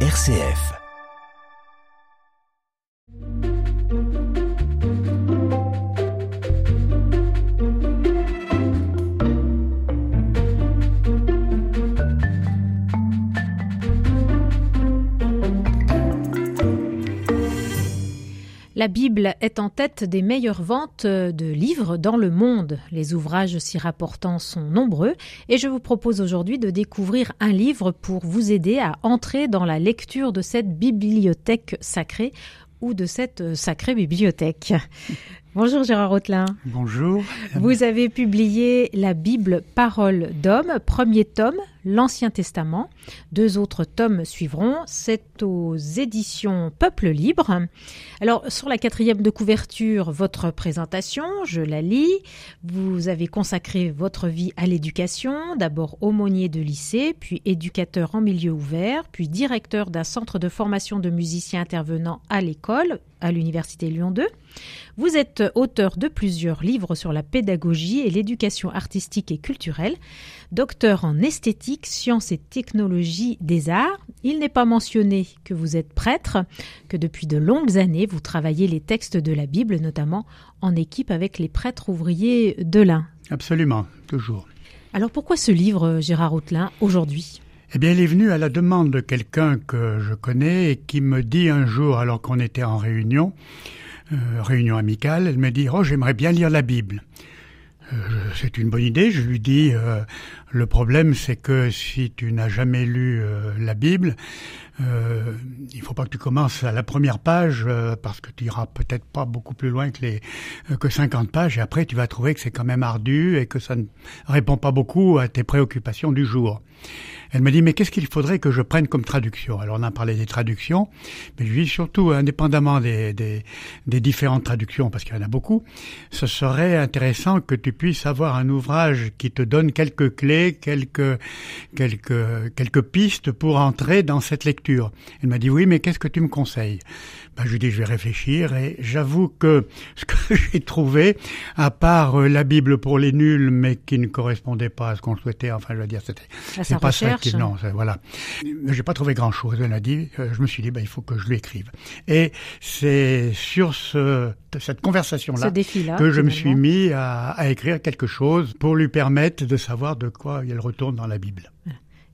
RCF. La Bible est en tête des meilleures ventes de livres dans le monde. Les ouvrages s'y rapportant sont nombreux et je vous propose aujourd'hui de découvrir un livre pour vous aider à entrer dans la lecture de cette bibliothèque sacrée ou de cette sacrée bibliothèque. Bonjour Gérard Rotelin. Bonjour. Vous avez publié la Bible Parole d'homme, premier tome, l'Ancien Testament. Deux autres tomes suivront. C'est aux éditions Peuple Libre. Alors, sur la quatrième de couverture, votre présentation, je la lis. Vous avez consacré votre vie à l'éducation, d'abord aumônier de lycée, puis éducateur en milieu ouvert, puis directeur d'un centre de formation de musiciens intervenant à l'école, à l'Université Lyon 2. Vous êtes auteur de plusieurs livres sur la pédagogie et l'éducation artistique et culturelle, docteur en esthétique, sciences et technologies des arts. Il n'est pas mentionné que vous êtes prêtre, que depuis de longues années vous travaillez les textes de la Bible, notamment en équipe avec les prêtres ouvriers de l'Ain. Absolument, toujours. Alors pourquoi ce livre, Gérard Hautelin, aujourd'hui? Eh bien, il est venu à la demande de quelqu'un que je connais et qui me dit un jour, alors qu'on était en réunion, euh, réunion amicale, elle me dit Oh, j'aimerais bien lire la Bible. Euh, c'est une bonne idée. Je lui dis euh, le problème, c'est que si tu n'as jamais lu euh, la Bible, euh, il faut pas que tu commences à la première page euh, parce que tu iras peut-être pas beaucoup plus loin que les que 50 pages et après tu vas trouver que c'est quand même ardu et que ça ne répond pas beaucoup à tes préoccupations du jour. Elle me dit mais qu'est-ce qu'il faudrait que je prenne comme traduction? Alors on a parlé des traductions, mais je dis surtout indépendamment des, des, des différentes traductions parce qu'il y en a beaucoup, ce serait intéressant que tu puisses avoir un ouvrage qui te donne quelques clés, quelques quelques quelques pistes pour entrer dans cette lecture. Elle m'a dit oui mais qu'est-ce que tu me conseilles? Ben, je lui dis je vais réfléchir et j'avoue que ce que j'ai trouvé, à part euh, la Bible pour les nuls, mais qui ne correspondait pas à ce qu'on souhaitait, enfin je veux dire c'était c'est pas ça qui non voilà. J'ai pas trouvé grand chose. Elle a dit, euh, je me suis dit ben il faut que je lui écrive. Et c'est sur ce cette conversation Ce là défi-là. que je me suis mis à, à écrire quelque chose pour lui permettre de savoir de quoi il retourne dans la Bible.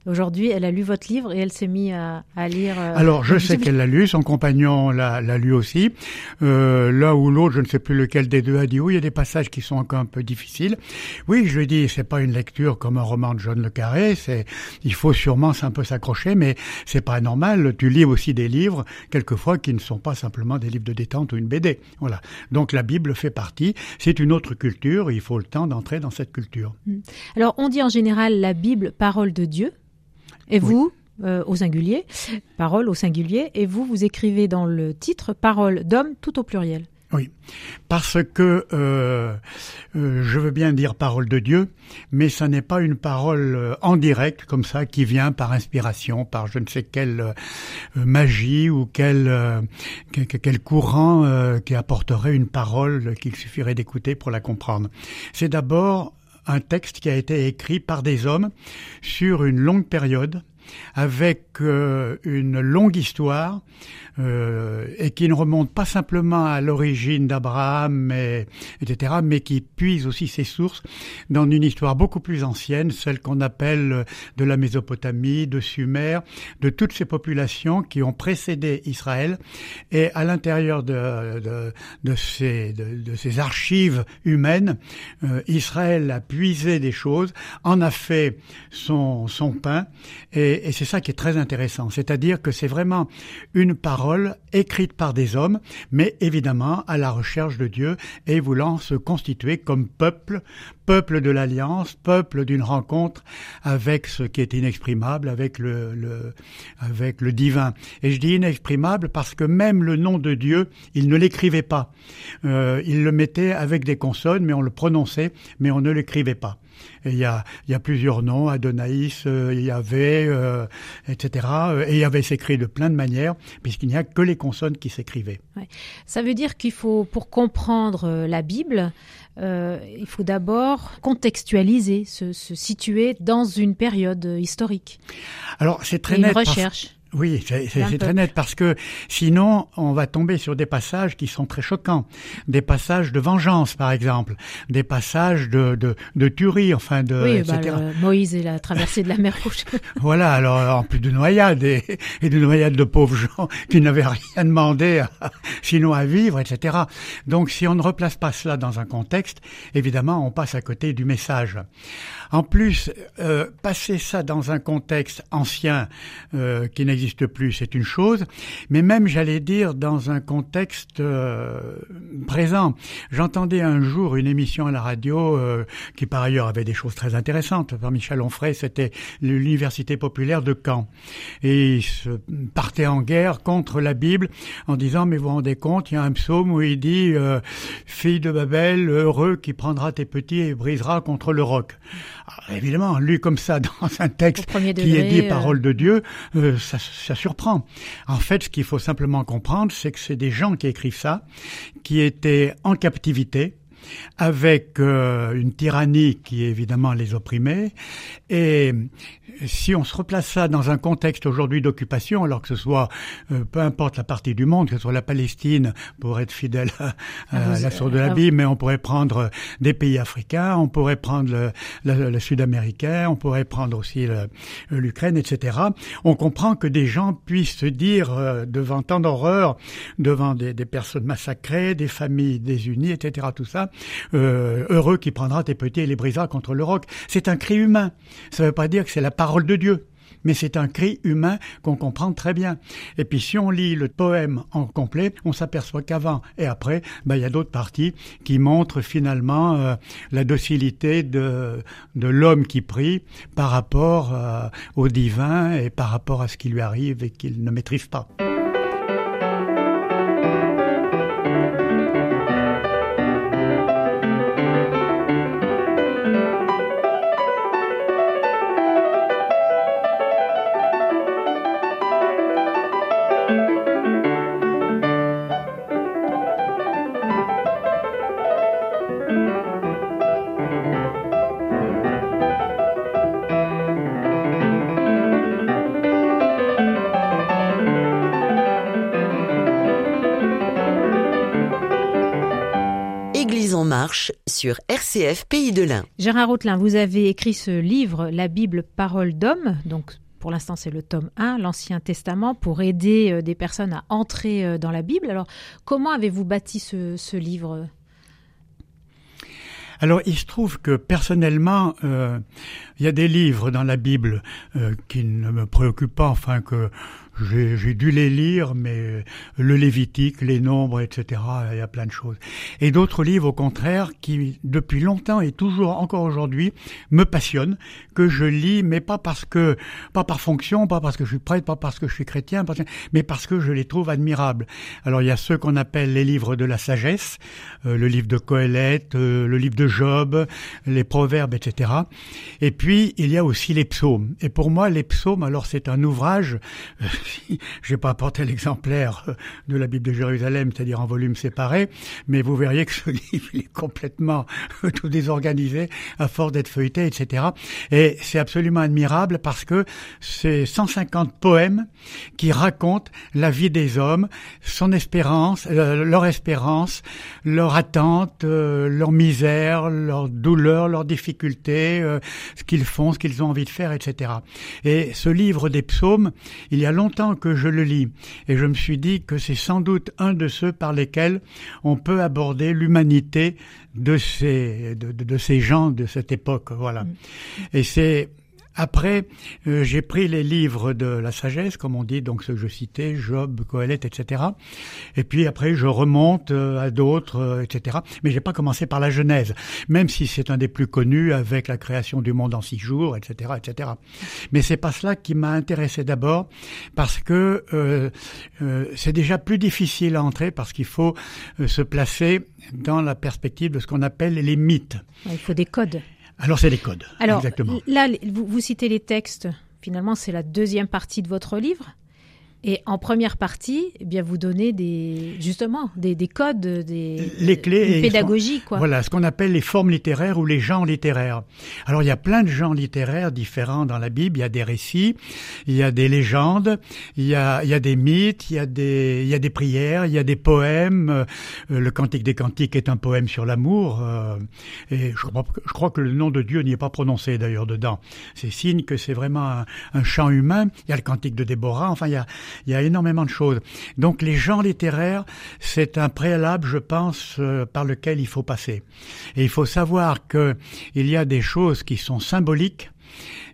Aujourd'hui, elle a lu votre livre et elle s'est mise à, à lire. euh, Alors, je sais qu'elle l'a lu, son compagnon l'a lu aussi. Euh, L'un ou l'autre, je ne sais plus lequel des deux, a dit oui, il y a des passages qui sont encore un peu difficiles. Oui, je lui ai dit, c'est pas une lecture comme un roman de John le Carré. C'est, il faut sûrement un peu s'accrocher, mais c'est pas normal. Tu lis aussi des livres, quelquefois, qui ne sont pas simplement des livres de détente ou une BD. Voilà. Donc, la Bible fait partie. C'est une autre culture. Il faut le temps d'entrer dans cette culture. Alors, on dit en général la Bible, parole de Dieu. Et vous, euh, au singulier, parole au singulier. Et vous, vous écrivez dans le titre parole d'homme tout au pluriel. Oui, parce que euh, euh, je veux bien dire parole de Dieu, mais ça n'est pas une parole en direct comme ça qui vient par inspiration, par je ne sais quelle euh, magie ou quel quel, quel courant qui apporterait une parole qu'il suffirait d'écouter pour la comprendre. C'est d'abord un texte qui a été écrit par des hommes sur une longue période avec euh, une longue histoire euh, et qui ne remonte pas simplement à l'origine d'Abraham, mais- etc., mais qui puise aussi ses sources dans une histoire beaucoup plus ancienne, celle qu'on appelle euh, de la Mésopotamie, de Sumer, de toutes ces populations qui ont précédé Israël. Et à l'intérieur de, de, de ces, de, ces archives humaines, euh, Israël a puisé des choses, en a fait son, son pain, et, et c'est ça qui est très intéressant. C'est-à-dire que c'est vraiment une parole écrite par des hommes, mais évidemment à la recherche de Dieu et voulant se constituer comme peuple, peuple de l'alliance, peuple d'une rencontre avec ce qui est inexprimable, avec le, le, avec le divin. Et je dis inexprimable parce que même le nom de Dieu, il ne l'écrivait pas. Euh, il le mettait avec des consonnes, mais on le prononçait, mais on ne l'écrivait pas. Et il y a, il y a plusieurs noms, Adonaïs, euh, Yahvé, euh, etc. Euh, Et Yahvé s'écrit de plein de manières, puisqu'il n'y a que les consonnes qui s'écrivaient. Ça veut dire qu'il faut, pour comprendre euh, la Bible, euh, il faut d'abord contextualiser, se, se situer dans une période euh, historique. Alors c'est très Et une net. parce- recherche. Oui, c'est très net parce que sinon on va tomber sur des passages qui sont très choquants, des passages de vengeance par exemple, des passages de de, de tuerie, enfin de oui, bah, Moïse et la traversée de la mer Rouge. voilà, alors en plus de noyades et, et de noyades de pauvres gens qui n'avaient rien demandé sinon à vivre, etc. Donc si on ne replace pas cela dans un contexte, évidemment on passe à côté du message. En plus, euh, passer ça dans un contexte ancien euh, qui n'existe plus, c'est une chose, mais même, j'allais dire, dans un contexte euh, présent. J'entendais un jour une émission à la radio euh, qui, par ailleurs, avait des choses très intéressantes. Par Michel Onfray, c'était l'université populaire de Caen, et il se partait en guerre contre la Bible en disant mais vous vous rendez compte, il y a un psaume où il dit fille de Babel, heureux qui prendra tes petits et brisera contre le roc. Ah, évidemment, lu comme ça dans un texte qui est dit euh, parole de Dieu, euh, ça, ça, surprend. En fait, ce qu'il faut simplement comprendre, c'est que c'est des gens qui écrivent ça, qui étaient en captivité, avec euh, une tyrannie qui évidemment les opprimait. Et si on se replace ça dans un contexte aujourd'hui d'occupation, alors que ce soit euh, peu importe la partie du monde, que ce soit la Palestine pour être fidèle à, ah, la source de la ah, Bible, mais on pourrait prendre des pays africains, on pourrait prendre le, sud-américain, on pourrait prendre aussi l'Ukraine, etc. On comprend que des gens puissent se dire euh, devant tant d'horreur, devant des, des personnes massacrées, des familles désunies, etc. Tout ça, euh, heureux qui prendra tes petits et les brisera contre le roc. C'est un cri humain. Ça ne veut pas dire que c'est la parole de Dieu mais c'est un cri humain qu'on comprend très bien. Et puis si on lit le poème en complet, on s'aperçoit qu'avant et après, ben, il y a d'autres parties qui montrent finalement euh, la docilité de, de l'homme qui prie par rapport euh, au divin et par rapport à ce qui lui arrive et qu'il ne maîtrise pas. Sur RCF Pays de l'Ain. Gérard Rautelin, vous avez écrit ce livre, La Bible Parole d'homme, donc pour l'instant c'est le tome 1, l'Ancien Testament, pour aider euh, des personnes à entrer euh, dans la Bible. Alors comment avez-vous bâti ce, livre? Alors, il se trouve que personnellement, euh, il y a des livres dans la Bible qui ne me préoccupent pas, enfin que j'ai dû les lire, mais le Lévitique, les nombres, etc., il y a plein de choses. Et d'autres livres, au contraire, qui depuis longtemps et toujours encore aujourd'hui me passionnent, que je lis, mais pas parce que, pas par fonction, pas parce que je suis prêtre, pas parce que je suis chrétien, mais parce que je les trouve admirables. Alors il y a ceux qu'on appelle les livres de la sagesse, euh, le livre de Coëlette, euh, le livre de Job, les proverbes, etc. Et puis il y a aussi les psaumes. Et pour moi, les psaumes, alors c'est un ouvrage. Euh, j'ai pas apporté l'exemplaire de la Bible de Jérusalem, c'est-à-dire en volume séparé, mais vous verriez que ce livre est complètement tout désorganisé à force d'être feuilleté, etc. Et c'est absolument admirable parce que c'est 150 poèmes qui racontent la vie des hommes, son espérance, leur espérance, leur attente, euh, leur misère, leur douleur, leurs difficultés, euh, ce qu'ils font, ce qu'ils ont envie de faire, etc. Et ce livre des psaumes, il y a longtemps que je le lis et je me suis dit que c'est sans doute un de ceux par lesquels on peut aborder l'humanité de ces de, ces gens de cette époque voilà mm. et c'est après, euh, j'ai pris les livres de la sagesse, comme on dit, donc ceux que je citais, Job, Coëlette, etc. Et puis après, je remonte euh, à d'autres, euh, etc. Mais j'ai pas commencé par la Genèse, même si c'est un des plus connus avec la création du monde en six jours, etc., etc. Mais c'est pas cela qui m'a intéressé d'abord, parce que c'est déjà plus difficile à entrer, parce qu'il faut se placer dans la perspective de ce qu'on appelle les mythes. Il faut des codes. Alors c'est les codes. Exactement. là, vous, citez les textes. Finalement, c'est la deuxième partie de votre livre. Et en première partie, eh bien, vous donnez des, justement, des, des codes, des, les clés une pédagogie, quoi. Voilà, ce qu'on appelle les formes littéraires ou les genres littéraires. Alors, il y a plein de genres littéraires différents dans la Bible. Il y a des récits, il y a des légendes, il y a, il y a des mythes, il y a des, il y a des prières, il y a des poèmes. Euh, le Cantique des Cantiques est un poème sur l'amour. Euh, et je crois, je crois que le nom de Dieu n'y est pas prononcé d'ailleurs dedans. C'est signe que c'est vraiment un, un chant humain. Il y a le Cantique de Déborah. Enfin, il y a il y a énormément de choses. Donc les genres littéraires, c'est un préalable, je pense, euh, par lequel il faut passer. Et il faut savoir qu'il y a des choses qui sont symboliques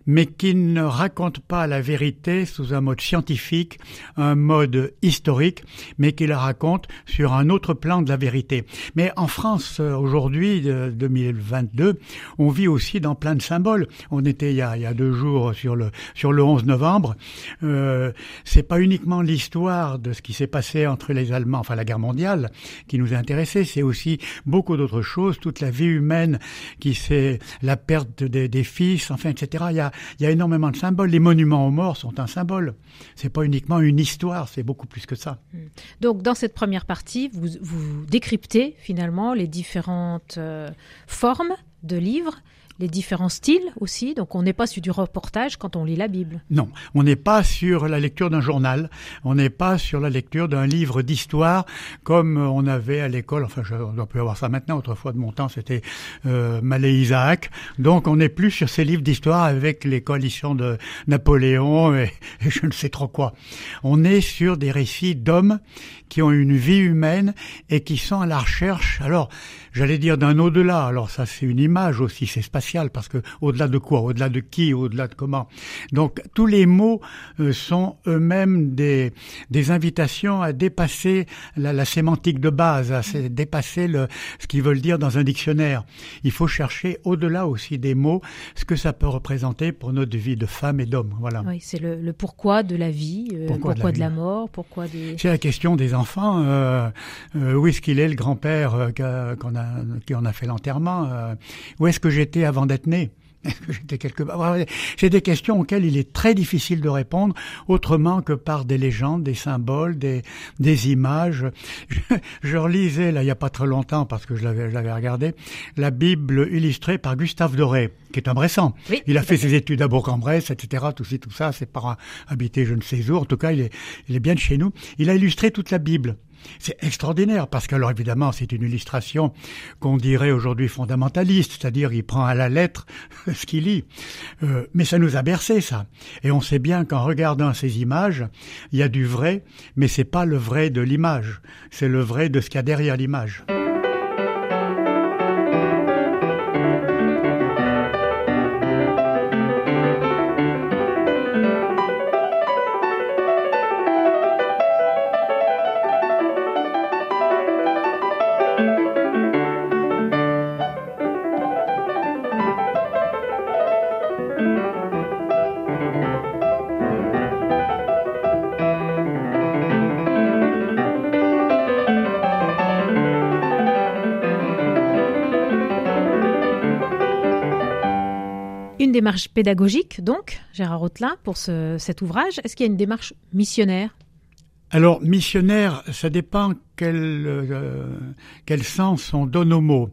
mais qui ne raconte pas la vérité sous un mode scientifique, un mode historique, mais qui la raconte sur un autre plan de la vérité. Mais en France, euh, aujourd'hui, 2022, on vit aussi dans plein de symboles. On était il y a, il y a deux jours sur le, sur le 11 novembre. Euh, c'est pas uniquement l'histoire de ce qui s'est passé entre les Allemands, enfin la guerre mondiale, qui nous a intéressés, c'est aussi beaucoup d'autres choses, toute la vie humaine qui c'est la perte des, des fils, enfin, etc. Il y a, il y a énormément de symboles. Les monuments aux morts sont un symbole. C'est pas uniquement une histoire, c'est beaucoup plus que ça. Hmm. Donc, dans cette première partie, vous, vous décryptez finalement les différentes euh, formes de livres les différents styles aussi. Donc on n'est pas sur du reportage quand on lit la Bible. Non, on n'est pas sur la lecture d'un journal, on n'est pas sur la lecture d'un livre d'histoire comme on avait à l'école. Enfin, je, on peut avoir ça maintenant. Autrefois de mon temps, c'était euh, Malé Isaac. Donc on n'est plus sur ces livres d'histoire avec les coalitions de Napoléon et je ne sais trop quoi. On est sur des récits d'hommes qui ont une vie humaine et qui sont à la recherche. Alors, j'allais dire d'un au-delà. Alors ça, c'est une image aussi, c'est spatial parce que au-delà de quoi, au-delà de qui, au-delà de comment? Donc tous les mots euh, sont eux-mêmes des des invitations à dépasser la, la sémantique de base, à dépasser le, ce qu'ils veulent dire dans un dictionnaire. Il faut chercher au-delà aussi des mots ce que ça peut représenter pour notre vie de femme et d'homme. Voilà. Oui, c'est le, le, pourquoi de la vie, euh, pourquoi, de, la, de la, mort, pourquoi des. C'est la question des Euh, euh, où est-ce qu'il est le grand-père euh, qui en a fait l'enterrement Où est-ce que j'étais avant d'être né? j'étais quelque C'est des questions auxquelles il est très difficile de répondre autrement que par des légendes, des symboles, des, des images. Je, je relisais là il y a pas très longtemps parce que je l'avais, je l'avais regardé la Bible illustrée par Gustave Doré, qui est un Bressan. Oui, il a fait ses études à Bourg-en-Bresse, etc. Tout ci, tout ça. Ses parents habitaient je ne sais où. En tout cas, il est, il est bien de chez nous. Il a illustré toute la Bible. C'est extraordinaire parce que, alors évidemment, c'est une illustration qu'on dirait aujourd'hui fondamentaliste, c'est-à-dire il prend à la lettre ce qu'il lit. Euh, mais ça nous a bercé, ça. Et on sait bien qu'en regardant ces images, il y a du vrai, mais c'est pas le vrai de l'image, c'est le vrai de ce qu'il y a derrière l'image. Démarche pédagogique, donc, Gérard Rotelin, pour ce, cet ouvrage. Est-ce qu'il y a une démarche missionnaire? Alors, missionnaire, ça dépend quel, euh, quel sens on donne au mot.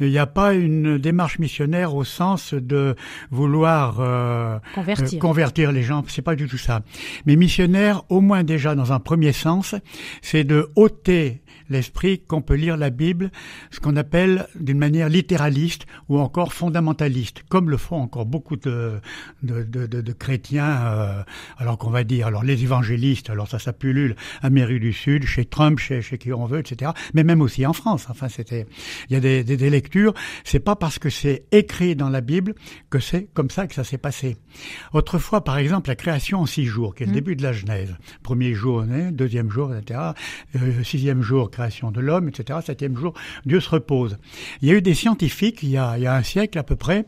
Il n'y a pas une démarche missionnaire au sens de vouloir euh, convertir. Euh, convertir les gens, c'est pas du tout ça. Mais missionnaire, au moins déjà dans un premier sens, c'est de ôter l'esprit qu'on peut lire la Bible, ce qu'on appelle d'une manière littéraliste ou encore fondamentaliste, comme le font encore beaucoup de, de, de, de, chrétiens, euh, alors qu'on va dire, alors les évangélistes, alors ça, ça pullule, Amérique du Sud, chez Trump, chez, chez qui on veut, etc. Mais même aussi en France. Enfin, c'était, il y a des, des, des lectures. C'est pas parce que c'est écrit dans la Bible que c'est comme ça que ça s'est passé. Autrefois, par exemple, la création en six jours, qui est le mmh. début de la Genèse. Premier jour, deuxième jour, etc. Euh, sixième jour, création de l'homme, etc. Septième jour, Dieu se repose. Il y a eu des scientifiques, il y a, un siècle à peu près,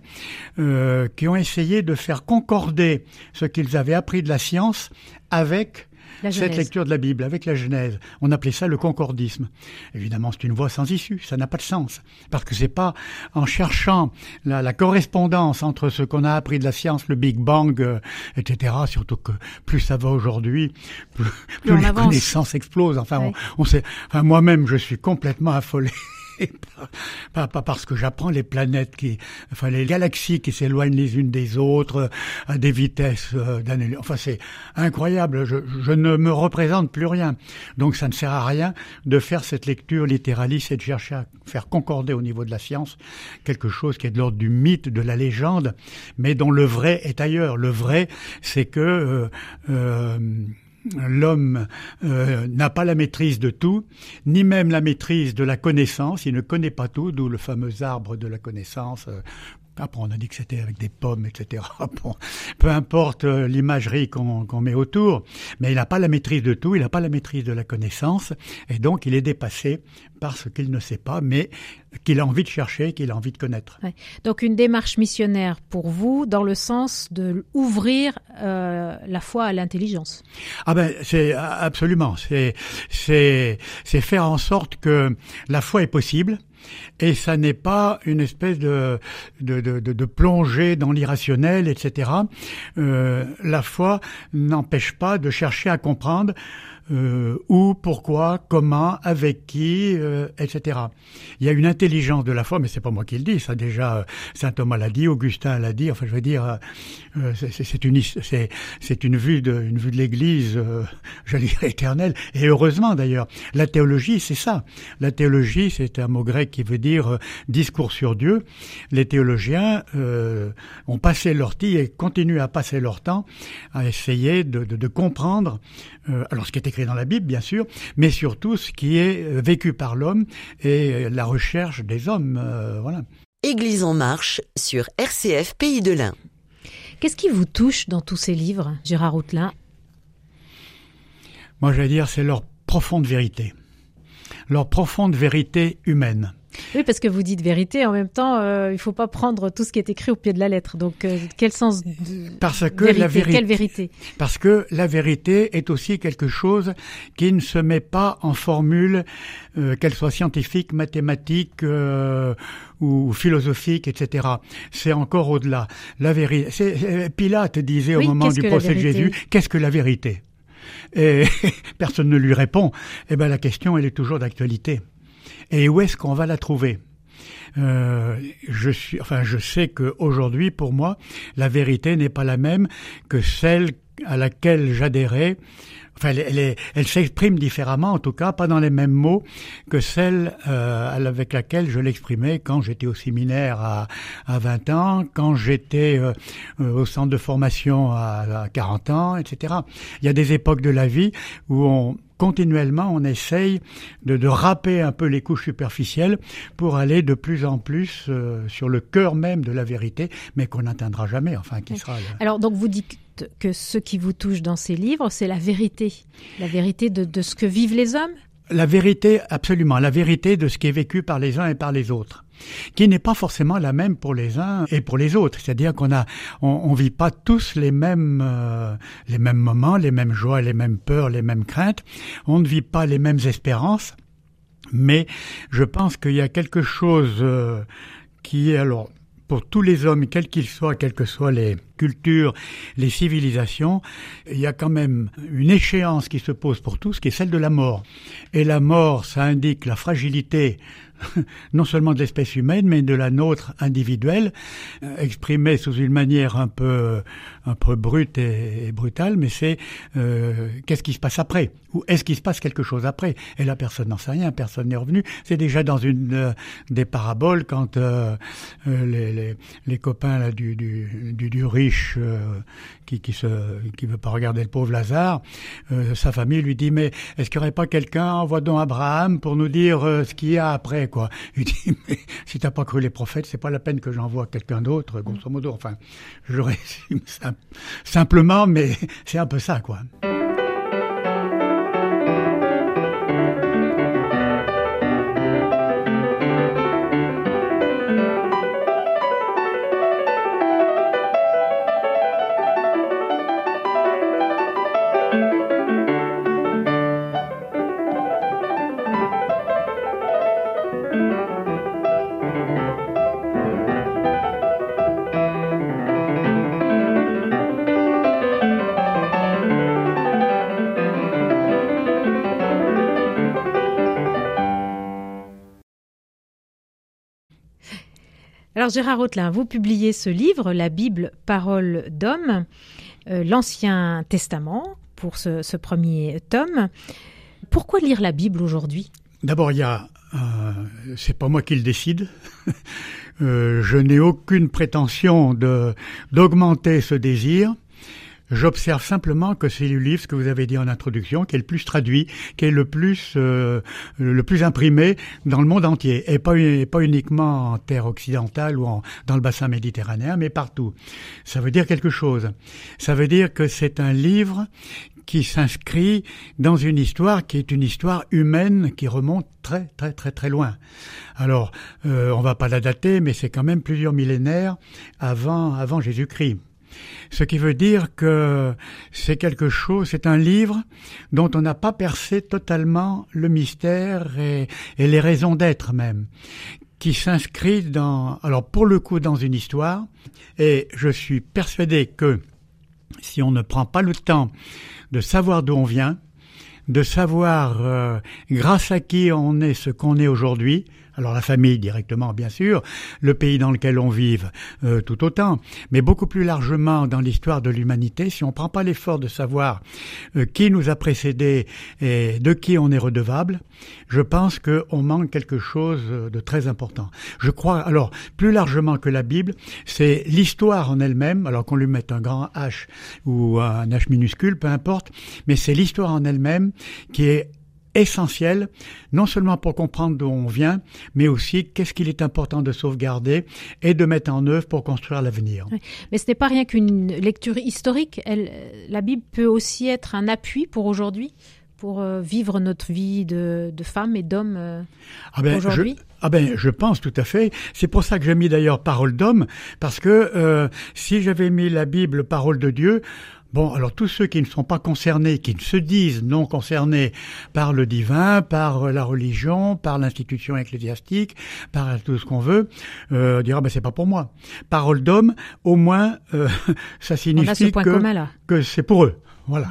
euh, qui ont essayé de faire concorder ce qu'ils avaient appris de la science avec cette lecture de la Bible avec la Genèse. On appelait ça le concordisme. Évidemment, c'est une voie sans issue, ça n'a pas de sens. Parce que c'est pas en cherchant la, correspondance entre ce qu'on a appris de la science, le Big Bang, euh, etc., surtout que plus ça va aujourd'hui, plus, les connaissances explosent. Enfin, on, on sait, enfin, moi-même, je suis complètement affolé pas, pas, parce que j'apprends les planètes qui, enfin les galaxies qui s'éloignent les unes des autres à des vitesses euh, d'années. Enfin c'est incroyable. Je, je, ne me représente plus rien. Donc ça ne sert à rien de faire cette lecture littéraliste et de chercher à faire concorder au niveau de la science quelque chose qui est de l'ordre du mythe, de la légende, mais dont le vrai est ailleurs. Le vrai, c'est que euh, euh, l'homme euh, n'a pas la maîtrise de tout, ni même la maîtrise de la connaissance, il ne connaît pas tout, d'où le fameux arbre de la connaissance, euh, après, on a dit que c'était avec des pommes, etc. Bon, peu importe euh, l'imagerie qu'on met autour, mais il n'a pas la maîtrise de tout, il n'a pas la maîtrise de la connaissance, et donc il est dépassé par ce qu'il ne sait pas, mais qu'il a envie de chercher, qu'il a envie de connaître. Donc une démarche missionnaire pour vous, dans le sens de ouvrir euh, la foi à l'intelligence. Ah ben c'est absolument, c'est c'est c'est faire en sorte que la foi est possible et ça n'est pas une espèce de, de, de, de plongée dans l'irrationnel, etc. Euh, la foi n'empêche pas de chercher à comprendre euh, où, pourquoi, comment, avec qui, euh, etc. Il y a une intelligence de la foi, mais c'est pas moi qui le dis, ça déjà euh, saint Thomas l'a dit, Augustin l'a dit. Enfin, je veux dire, euh, c'est une c'est c'est une vue de une vue de l'Église, j'allais dire éternelle, et heureusement d'ailleurs. La théologie, c'est ça. La théologie, c'est un mot grec qui veut dire discours sur Dieu. Les théologiens ont passé leur temps et continuent à passer leur temps à essayer de, de, de comprendre alors ce qui est écrit dans la Bible, bien sûr, mais surtout ce qui est euh, vécu par l'homme et euh, la recherche des hommes. Euh, voilà. Église en marche sur RCF Pays de l'Ain. Qu'est-ce qui vous touche dans tous ces livres, Gérard Routelin Moi, je vais dire, c'est leur profonde vérité, leur profonde vérité humaine. Oui, parce que vous dites vérité, en même temps, euh, il ne faut pas prendre tout ce qui est écrit au pied de la lettre. Donc, euh, quel sens de Parce que la vérité, quelle vérité? Parce que la vérité est aussi quelque chose qui ne se met pas en formule, euh, qu'elle soit scientifique, mathématique ou philosophique, etc. C'est encore au-delà. La vérité. Pilate disait au moment du procès de Jésus, qu'est-ce que la vérité? Et personne ne lui répond. Eh ben, la question, elle est toujours d'actualité. Et où est-ce qu'on va la trouver? Euh, je suis, enfin, je sais qu'aujourd'hui, pour moi, la vérité n'est pas la même que celle à laquelle j'adhérais Enfin, elle, elle, s'exprime différemment, en tout cas, pas dans les mêmes mots que celle euh, avec laquelle je l'exprimais quand j'étais au séminaire à, à 20 ans, quand j'étais euh, euh, au centre de formation à, à 40 ans, etc. Il y a des époques de la vie où on, continuellement, on essaye de, de râper un peu les couches superficielles pour aller de plus en plus euh, sur le cœur même de la vérité, mais qu'on n'atteindra jamais. Enfin, qui sera. Alors, donc, vous dites que ce qui vous touche dans ces livres, c'est la vérité, la vérité de, ce que vivent les hommes. La vérité, absolument, la vérité de ce qui est vécu par les uns et par les autres qui n'est pas forcément la même pour les uns et pour les autres. C'est-à-dire qu'on a, on, vit pas tous les mêmes, euh, les mêmes moments, les mêmes joies, les mêmes peurs, les mêmes craintes. On ne vit pas les mêmes espérances. Mais je pense qu'il y a quelque chose euh, qui est alors pour tous les hommes, quels qu'ils soient, quelles que soient les cultures, les civilisations, il y a quand même une échéance qui se pose pour tous, qui est celle de la mort. Et la mort, ça indique la fragilité non seulement de l'espèce humaine, mais de la nôtre individuelle, euh, exprimée sous une manière un peu, un peu brute et, brutale, mais c'est euh, qu'est-ce qui se passe après? Ou est-ce qu'il se passe quelque chose après? Et là, personne n'en sait rien, personne n'est revenu. C'est déjà dans une euh, des paraboles quand les, les, les, copains là, du, du, du, du riche qui qui veut pas regarder le pauvre Lazare, sa famille lui dit mais est-ce qu'il n'y aurait pas quelqu'un envoie donc Abraham pour nous dire ce qu'il y a après quoi. Il dit, mais si t'as pas cru les prophètes, c'est pas la peine que j'envoie quelqu'un d'autre, grosso modo. Enfin, je résume simplement, mais c'est un peu ça, quoi. Alors Gérard Rotelin, vous publiez ce livre, La Bible, parole d'homme, euh, l'Ancien Testament, pour ce, premier tome. Pourquoi lire la Bible aujourd'hui? D'abord, il y euh, c'est pas moi qui le décide. euh, je n'ai aucune prétention d'augmenter ce désir. J'observe simplement que c'est le livre, ce que vous avez dit en introduction, qui est le plus traduit, qui est le plus euh, imprimé dans le monde entier, et pas, pas uniquement en terre occidentale ou en, dans le bassin méditerranéen, mais partout. Ça veut dire quelque chose. Ça veut dire que c'est un livre qui s'inscrit dans une histoire qui est une histoire humaine qui remonte très très très très loin. Alors, euh, on va pas la dater, mais c'est quand même plusieurs millénaires avant avant Jésus-Christ. Ce qui veut dire que c'est quelque chose, c'est un livre dont on n'a pas percé totalement le mystère et, les raisons d'être même, qui s'inscrit dans, alors pour le coup dans une histoire, et je suis persuadé que si on ne prend pas le temps de savoir d'où on vient, de savoir euh, grâce à qui on est ce qu'on est aujourd'hui, alors la famille directement, bien sûr, le pays dans lequel on vive, euh, tout autant, mais beaucoup plus largement dans l'histoire de l'humanité, si on ne prend pas l'effort de savoir euh, qui nous a précédés et de qui on est redevable, je pense qu'on manque quelque chose de très important. Je crois, alors, plus largement que la Bible, c'est l'histoire en elle-même, alors qu'on lui mette un grand H ou un H minuscule, peu importe, mais c'est l'histoire en elle-même qui est essentiel, non seulement pour comprendre d'où on vient, mais aussi qu'est-ce qu'il est important de sauvegarder et de mettre en œuvre pour construire l'avenir. Oui. Mais ce n'est pas rien qu'une lecture historique. Elle, la Bible peut aussi être un appui pour aujourd'hui pour euh, vivre notre vie de, de femme et d'homme euh, ah ben, aujourd'hui je, Ah ben, je pense tout à fait. C'est pour ça que j'ai mis d'ailleurs parole d'homme, parce que euh, si j'avais mis la Bible parole de Dieu, Bon, alors tous ceux qui ne sont pas concernés, qui ne se disent non concernés par le divin, par la religion, par l'institution ecclésiastique, par tout ce qu'on veut, euh, dira ben c'est pas pour moi. Parole d'homme, au moins, euh, ça signifie que, que c'est pour eux. Voilà.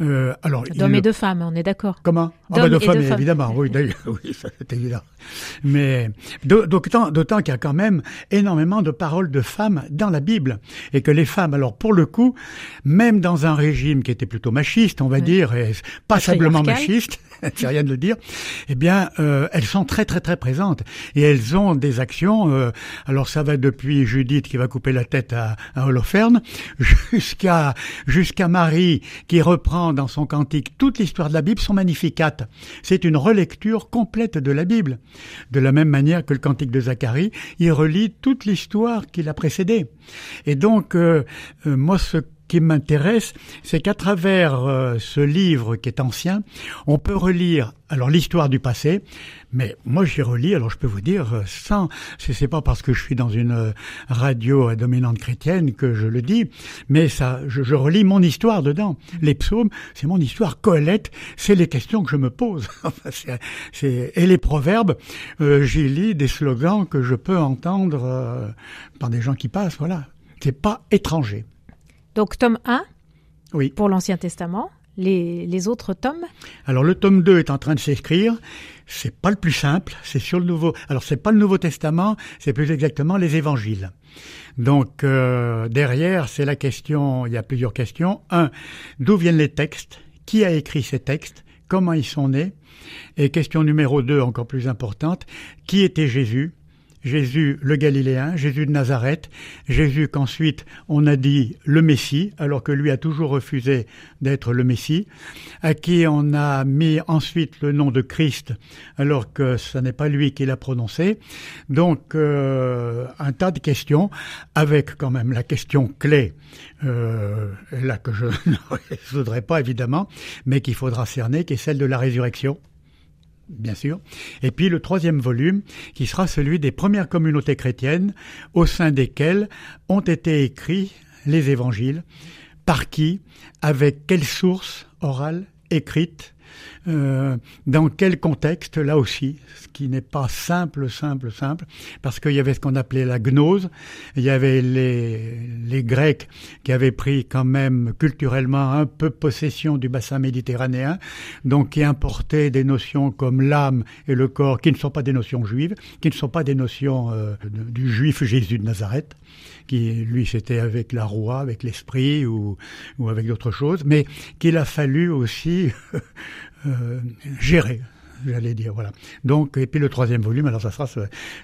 Euh, alors, d'hommes et de femmes, on est d'accord. Comment ah ben de femmes, évidemment, oui, oui, ça c'est évident. Mais d'autant, d'autant qu'il y a quand même énormément de paroles de femmes dans la Bible et que les femmes, alors pour le coup, même dans un régime qui était plutôt machiste, on va oui. dire, et passablement machiste, c'est rien de le dire, eh bien, euh, elles sont très très très présentes et elles ont des actions. Euh, alors ça va depuis Judith qui va couper la tête à, à Holoferne jusqu'à jusqu'à Marie qui reprend dans son cantique toute l'histoire de la Bible, son Magnificat. C'est une relecture complète de la Bible. De la même manière que le cantique de Zacharie, il relie toute l'histoire qui l'a précédé. Et donc, euh, euh, moi, ce qui m'intéresse, c'est qu'à travers euh, ce livre qui est ancien, on peut relire alors l'histoire du passé, mais moi j'y relis. Alors je peux vous dire euh, sans, c'est pas parce que je suis dans une euh, radio dominante chrétienne que je le dis, mais ça, je, relis mon histoire dedans. Les psaumes, c'est mon histoire. Colette, c'est les questions que je me pose. et les proverbes, j'y lis des slogans que je peux entendre par des gens qui passent. Voilà, c'est pas étranger. Donc tome 1 oui. pour l'Ancien Testament. Les, les, autres tomes? Alors le tome 2 est en train de s'écrire. C'est pas le plus simple, c'est sur le nouveau. Alors c'est pas le Nouveau Testament, c'est plus exactement les évangiles. Donc euh, derrière, c'est la question, il y a plusieurs questions. Un, d'où viennent les textes? Qui a écrit ces textes? Comment ils sont nés? Et question numéro 2, encore plus importante, qui était Jésus? Jésus le Galiléen, Jésus de Nazareth, Jésus qu'ensuite on a dit le Messie, alors que lui a toujours refusé d'être le Messie, à qui on a mis ensuite le nom de Christ, alors que ce n'est pas lui qui l'a prononcé. Donc euh, un tas de questions, avec quand même la question clé, euh, là que je ne résoudrai pas évidemment, mais qu'il faudra cerner, qui est celle de la résurrection bien sûr. Et puis le troisième volume, qui sera celui des premières communautés chrétiennes, au sein desquelles ont été écrits les évangiles, par qui, avec quelles sources orales, écrites, euh, dans quel contexte, là aussi, ce qui n'est pas simple, simple, simple, parce qu'il y avait ce qu'on appelait la gnose, il y avait les, les Grecs qui avaient pris quand même culturellement un peu possession du bassin méditerranéen, donc qui importaient des notions comme l'âme et le corps, qui ne sont pas des notions juives, qui ne sont pas des notions euh, du juif Jésus de Nazareth, qui lui c'était avec la roi, avec l'esprit ou, ou avec d'autres choses, mais qu'il a fallu aussi euh, gérer j'allais dire voilà. Donc et puis le troisième volume, alors ça sera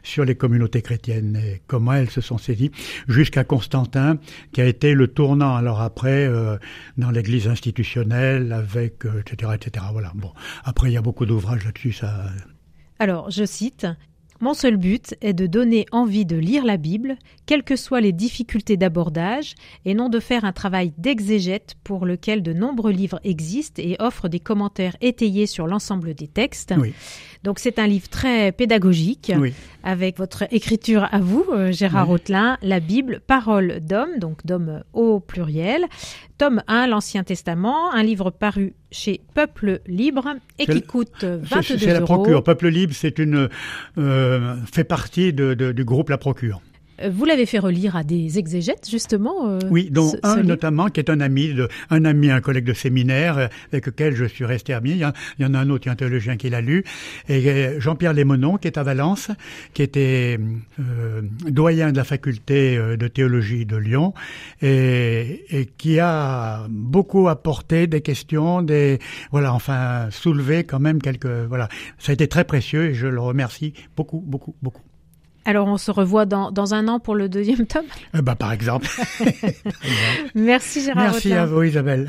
sur les communautés chrétiennes et comment elles se sont saisies jusqu'à Constantin qui a été le tournant alors après euh, dans l'Église institutionnelle avec euh, etc etc voilà bon après il y a beaucoup d'ouvrages là-dessus ça. Alors je cite mon seul but est de donner envie de lire la Bible, quelles que soient les difficultés d'abordage, et non de faire un travail d'exégète pour lequel de nombreux livres existent et offrent des commentaires étayés sur l'ensemble des textes. Donc c'est un livre très pédagogique, avec votre écriture à vous, euh, Gérard oui. la Bible, parole d'homme, donc d'homme au pluriel, tome 1, l'Ancien Testament, un livre paru chez Peuple Libre et qui coûte 22 C'est la Procure. Peuple Libre, c'est une euh, fait partie de, de, du groupe La Procure. Euh, vous l'avez fait relire à des exégètes, justement euh, Oui, dont ce, un ce notamment qui est un ami, de, un ami, un collègue de séminaire euh, avec lequel je suis resté ami. Il y, a, il y en a un autre, un théologien qui l'a lu. Et euh, Jean-Pierre Lémonon, qui est à Valence, qui était euh, doyen de la faculté de théologie de Lyon et, et, qui a beaucoup apporté des questions, des voilà, enfin soulevé quand même quelques voilà. Ça a été très précieux et je le remercie beaucoup, beaucoup, beaucoup. Alors on se revoit dans, dans un an pour le deuxième tome? Euh bah, Par exemple. Merci Gérard Merci Rotin. à vous Isabelle.